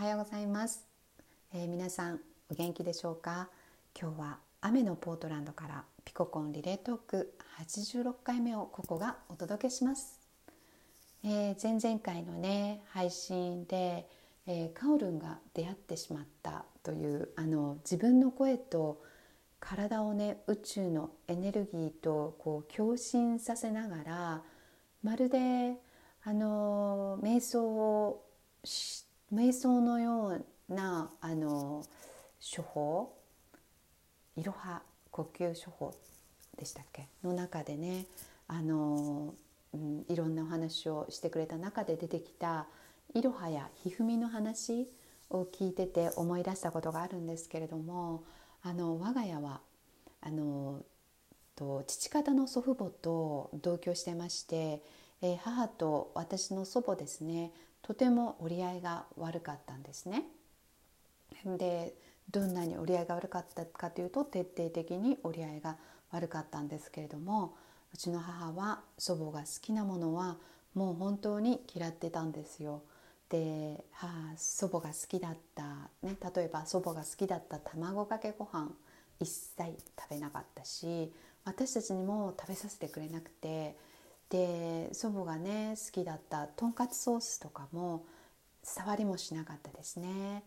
はようございます、えー、皆さんお元気でしょうか？今日は雨のポートランドからピココンリレートーク86回目をここがお届けします、えー、前々回のね配信で、えー、カオルンが出会ってしまったというあの自分の声と体をね宇宙のエネルギーとこう共振させながらまるであの瞑想をして瞑想のようなあの処方？いろは呼吸処方でしたっけ？の中でねあの、うん、いろんなお話をしてくれた中で出てきたいろはやひふみの話を聞いてて思い出したことがあるんですけれどもあの我が家はあのと父方の祖父母と同居してまして、えー、母と私の祖母ですねとても折り合いが悪かったんですね。でどんなに折り合いが悪かったかというと徹底的に折り合いが悪かったんですけれどもうちの母は祖母が好きなものはもう本当に嫌ってたんですよ。で母祖母が好きだった、ね、例えば祖母が好きだった卵かけご飯一切食べなかったし私たちにも食べさせてくれなくてで祖母がね好きだったとんかつソースとかも触りもしなかったですね。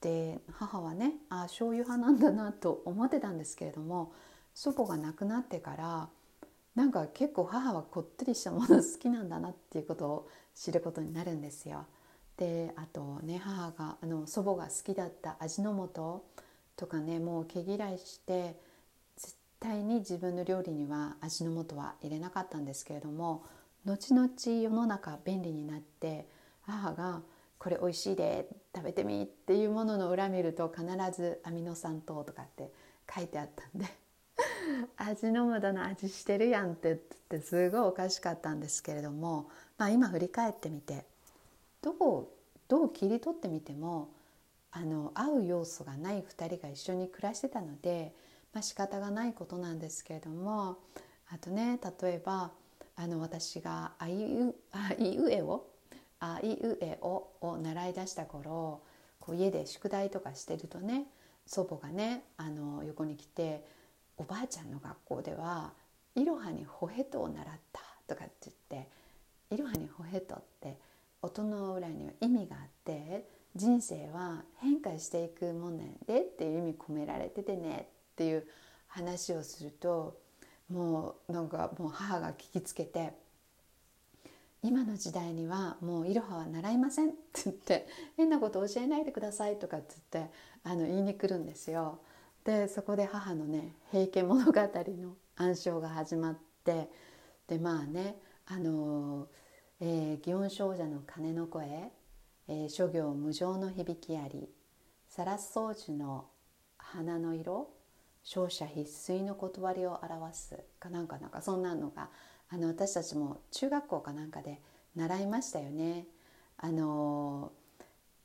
で母はねあ醤油派なんだなと思ってたんですけれども祖母が亡くなってからなんか結構母はこってりしたもの好きなんだなっていうことを知ることになるんですよ。であとね母があの祖母が好きだった味の素とかねもう毛嫌いして対に自分の料理には味の素は入れなかったんですけれども後々世の中便利になって母が「これ美味しいで食べてみ」っていうものの裏見ると必ずアミノ酸糖とかって書いてあったんで 味の素の味してるやんってってすごいおかしかったんですけれども、まあ、今振り返ってみてどうどう切り取ってみてもあの合う要素がない2人が一緒に暮らしてたので、まあ仕方がないことなんですけれどもあとね例えばあの私があいうあいうえをあいうえおを習い出した頃こう家で宿題とかしてるとね祖母がねあの横に来て「おばあちゃんの学校ではいろはにほへとを習った」とかって言って「いろはにほへと」って音の裏には意味があって人生は変化していくもんなんでっていう意味込められててねっていう話をするともうなんかもう母が聞きつけて「今の時代にはもういろはは習いません」って言って「変なこと教えないでください」とかって言ってあの言いに来るんですよ。でそこで母のね「平家物語」の暗唱が始まってでまあねあのえー、祇園精舎の鐘の声、えー、諸行無常の響きありサラス掃除の花の色勝者必須の断りを表すかなんかなんかそんなのがあの私たちも中学校かなんかで習いましたよね。あの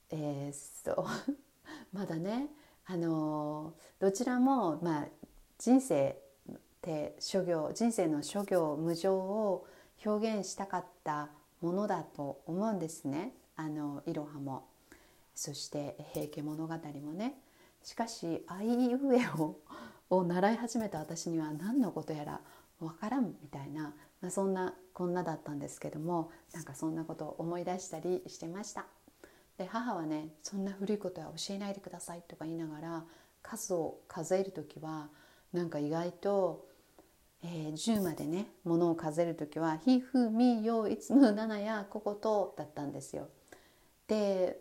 えー、そう まだねあのどちらも、まあ、人生って諸行人生の諸行無常を表現したかったものだと思うんですね。あのいろはも。そして「平家物語」もね。しかし「あいうえお」を習い始めた私には何のことやら分からんみたいな、まあ、そんなこんなだったんですけどもなんかそんなことを思い出したりしてました。で母はねそんな古いことは教えないでくださいとか言いながら数を数える時はなんか意外とえー、10までねものを数える時は「ひふみよいつむななやここと」だったんですよ。で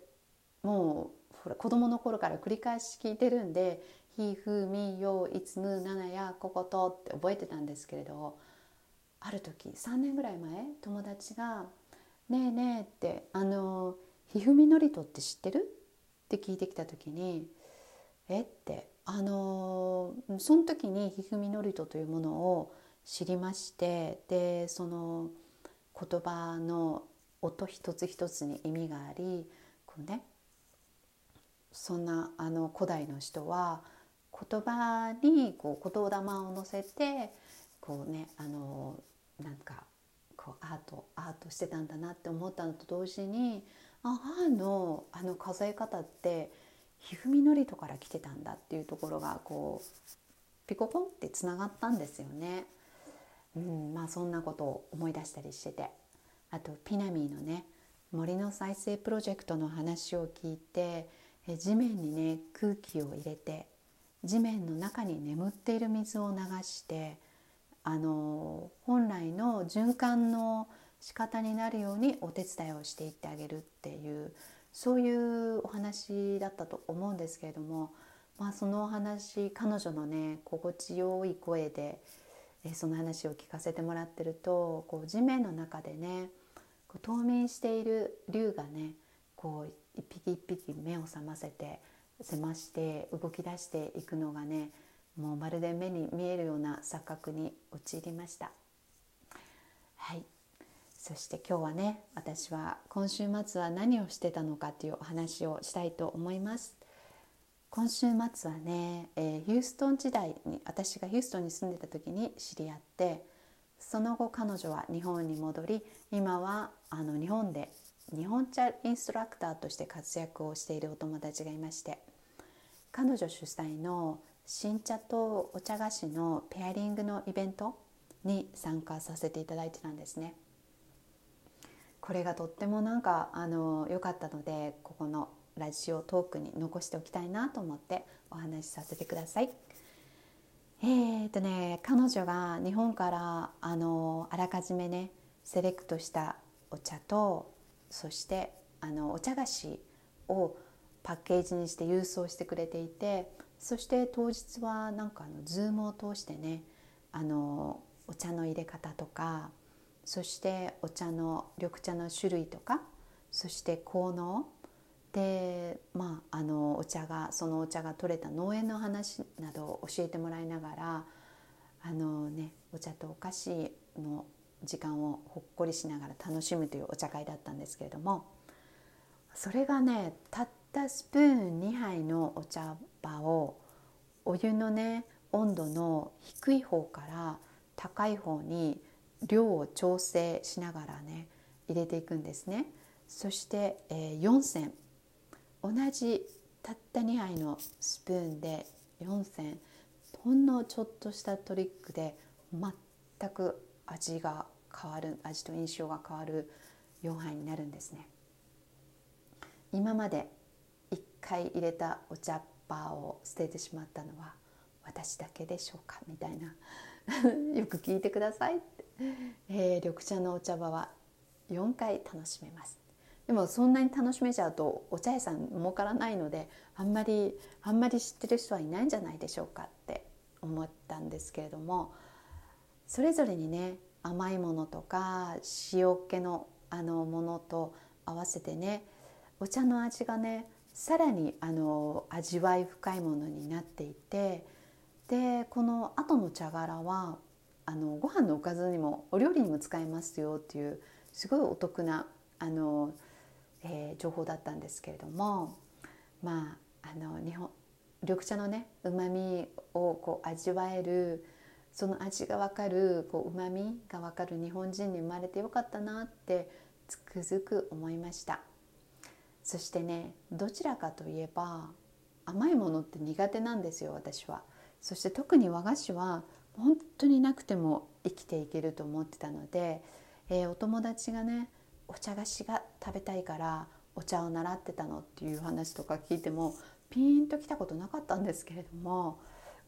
もうほら子供の頃から繰り返し聞いてるんで「ひふみよいつむななやここと」って覚えてたんですけれどある時3年ぐらい前友達が「ねえねえ」って「あのひふみのりとって知ってる?」って聞いてきた時に「えっ?」てあのその時にひふみのりとというものを知りましてでその言葉の音一つ一つに意味がありこう、ね、そんなあの古代の人は言葉にこう言霊を乗せてこうねあのなんかこうアートアートしてたんだなって思ったのと同時に母のあの数え方ってひふみのりとから来てたんだっていうところがこうピコポンってつながったんですよね。うん、まあそんなことを思い出したりしててあとピナミーのね森の再生プロジェクトの話を聞いて地面にね空気を入れて地面の中に眠っている水を流してあの本来の循環の仕方になるようにお手伝いをしていってあげるっていうそういうお話だったと思うんですけれども、まあ、そのお話彼女のね心地よい声でえその話を聞かせてもらってるとこう地面の中でねこう冬眠している竜がねこう一匹一匹目を覚ませてせまして動き出していくのがねもうまるで目に見えるような錯覚に陥りました。はいそして今日はね私は今週末は何をしてたのかというお話をしたいと思います。今週末はね、えー、ヒューストン時代に私がヒューストンに住んでた時に知り合ってその後彼女は日本に戻り今はあの日本で日本茶インストラクターとして活躍をしているお友達がいまして彼女主催の新茶とお茶菓子のペアリングのイベントに参加させていただいてたんですね。これがとってもなんかあの良かったのでここのラジオトークに残しておきたいなと思ってお話しさせてください。えーとね、彼女が日本からあのあらかじめねセレクトしたお茶とそしてあのお茶菓子をパッケージにして郵送してくれていてそして当日はなんかあの Zoom を通してねあのお茶の入れ方とかそしてお茶の緑茶の種類とかそして効能。でまああのお茶がそのお茶が取れた農園の話などを教えてもらいながらあのねお茶とお菓子の時間をほっこりしながら楽しむというお茶会だったんですけれどもそれがねたったスプーン2杯のお茶葉をお湯のね温度の低い方から高い方に量を調整しながらね入れていくんですね。そして、えー、4銭同じたった2杯のスプーンで4銭ほんのちょっとしたトリックで全く味が変わる味と印象が変わる4杯になるんですね。今まで回入れたお茶っ葉を捨ててしまったのは私だけでしょうか？みたいな。よく聞いてくださいって、えー、緑茶のお茶葉は4回楽しめます。でもそんなに楽しめちゃうとお茶屋さん儲からないのであんまりあんまり知ってる人はいないんじゃないでしょうかって思ったんですけれどもそれぞれにね甘いものとか塩気のあのものと合わせてねお茶の味がねさらにあの味わい深いものになっていてでこの後の茶殻はあのご飯のおかずにもお料理にも使えますよっていうすごいお得なあの、えー、情報だったんですけれどもまああの日本緑茶のねうまみをこう味わえるその味が分かるこうまみが分かる日本人に生まれてよかったなってつくづく思いました。そしてねどちらかといえば甘いものって苦手なんですよ私は。そして特に和菓子は本当になくても生きていけると思ってたので、えー、お友達がねお茶菓子が食べたいからお茶を習ってたのっていう話とか聞いてもピーンときたことなかったんですけれども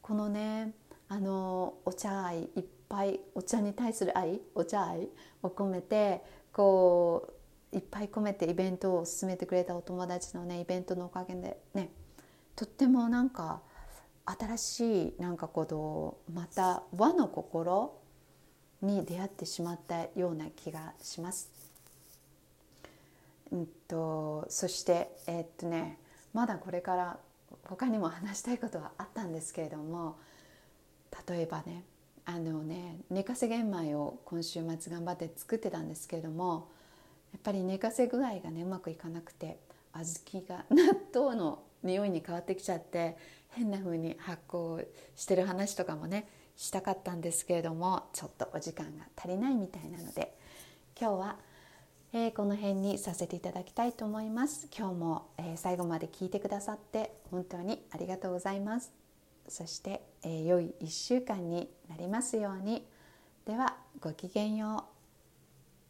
このねあのお茶愛いっぱいお茶に対する愛お茶愛を込めてこういっぱい込めてイベントを進めてくれたお友達のねイベントのおかげでねとってもなんか新しいなんかこのまた和の心に出会ってしまったような気がします。うんとそしてえー、っとねまだこれから他にも話したいことはあったんですけれども例えばねあのね寝かせ玄米を今週末頑張って作ってたんですけれどもやっぱり寝かせ具合がねうまくいかなくて小豆が納豆の匂いに変わってきちゃって変な風に発酵してる話とかもねしたかったんですけれどもちょっとお時間が足りないみたいなので今日は、えー、この辺にさせていただきたいと思います。今日も、えー、最後まで聞いてくださって本当にありがとうございます。そして、えー、良い1週間になりますように。ではごきげんよう。